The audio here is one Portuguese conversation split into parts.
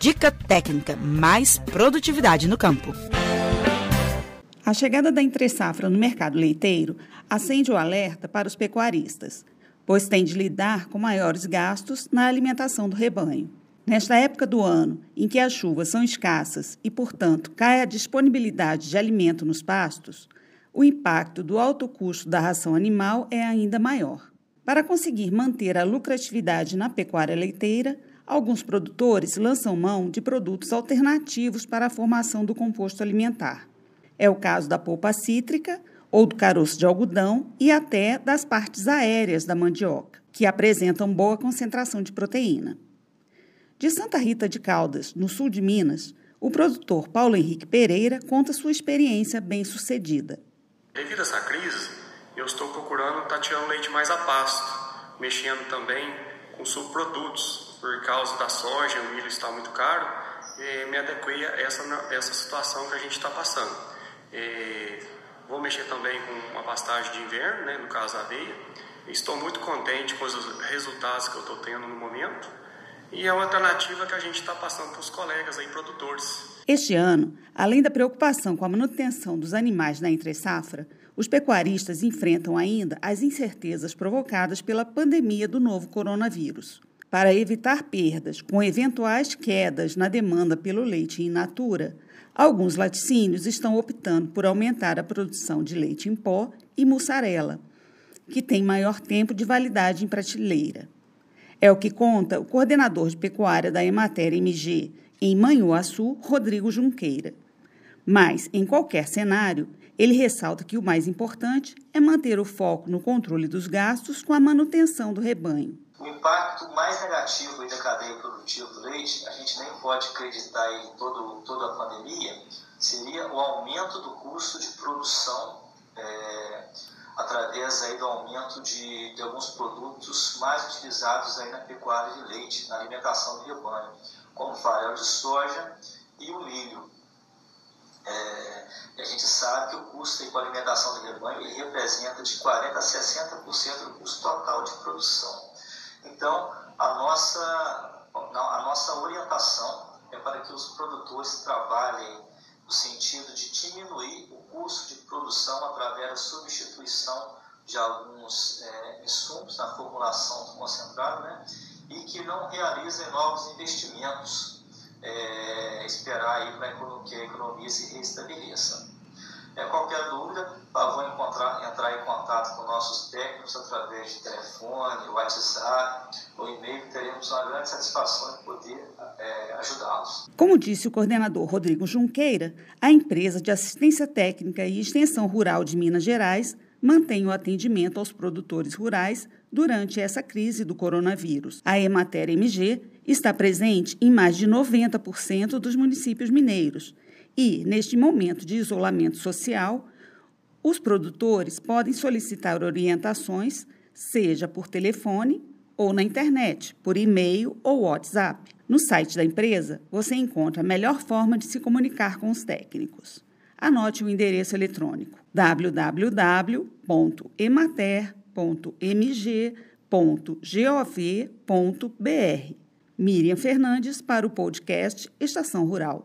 Dica técnica, mais produtividade no campo. A chegada da entre-safra no mercado leiteiro acende o alerta para os pecuaristas, pois tem de lidar com maiores gastos na alimentação do rebanho. Nesta época do ano, em que as chuvas são escassas e, portanto, cai a disponibilidade de alimento nos pastos, o impacto do alto custo da ração animal é ainda maior. Para conseguir manter a lucratividade na pecuária leiteira, alguns produtores lançam mão de produtos alternativos para a formação do composto alimentar. É o caso da polpa cítrica ou do caroço de algodão e até das partes aéreas da mandioca, que apresentam boa concentração de proteína. De Santa Rita de Caldas, no sul de Minas, o produtor Paulo Henrique Pereira conta sua experiência bem-sucedida. Devido a essa crise, eu estou procurando tateando leite mais a pasto, mexendo também com subprodutos. Por causa da soja, o milho está muito caro, me adequei a essa, essa situação que a gente está passando. vou mexer também com uma pastagem de inverno, né, no caso da aveia. Estou muito contente com os resultados que eu estou tendo no momento e é uma alternativa que a gente está passando para os colegas aí, produtores. Este ano, além da preocupação com a manutenção dos animais na entre-safra, os pecuaristas enfrentam ainda as incertezas provocadas pela pandemia do novo coronavírus. Para evitar perdas com eventuais quedas na demanda pelo leite in natura, alguns laticínios estão optando por aumentar a produção de leite em pó e mussarela, que tem maior tempo de validade em prateleira. É o que conta o coordenador de pecuária da Emater MG em Manhuaçu, Rodrigo Junqueira. Mas, em qualquer cenário, ele ressalta que o mais importante é manter o foco no controle dos gastos com a manutenção do rebanho. O impacto mais negativo da cadeia produtiva do leite, a gente nem pode acreditar em todo, toda a pandemia, seria o aumento do custo de produção é, através aí do aumento de, de alguns produtos mais utilizados aí na pecuária de leite, na alimentação do rebanho, como farelo de soja e o milho. É, a gente sabe que o custo com a alimentação do rebanho ele representa de 40% a 60% do custo total de produção. Então, a nossa, a nossa orientação é para que os produtores trabalhem no sentido de diminuir o custo de produção através da substituição de alguns é, insumos na formulação do concentrado, né? e que não realizem novos investimentos, é, esperar aí para que a economia se restabeleça. É, qualquer dúvida, vão encontrar, entrar em contato com nossos técnicos através de telefone, WhatsApp ou e-mail. Teremos uma grande satisfação em poder é, ajudá-los. Como disse o coordenador Rodrigo Junqueira, a empresa de assistência técnica e extensão rural de Minas Gerais mantém o atendimento aos produtores rurais durante essa crise do coronavírus. A Emater MG está presente em mais de 90% dos municípios mineiros e, neste momento de isolamento social, os produtores podem solicitar orientações, seja por telefone ou na internet, por e-mail ou WhatsApp. No site da empresa, você encontra a melhor forma de se comunicar com os técnicos. Anote o endereço eletrônico www.emater.mg.gov.br. Miriam Fernandes para o podcast Estação Rural.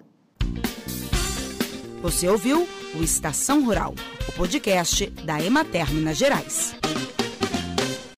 Você ouviu o Estação Rural, o podcast da Emater Minas Gerais.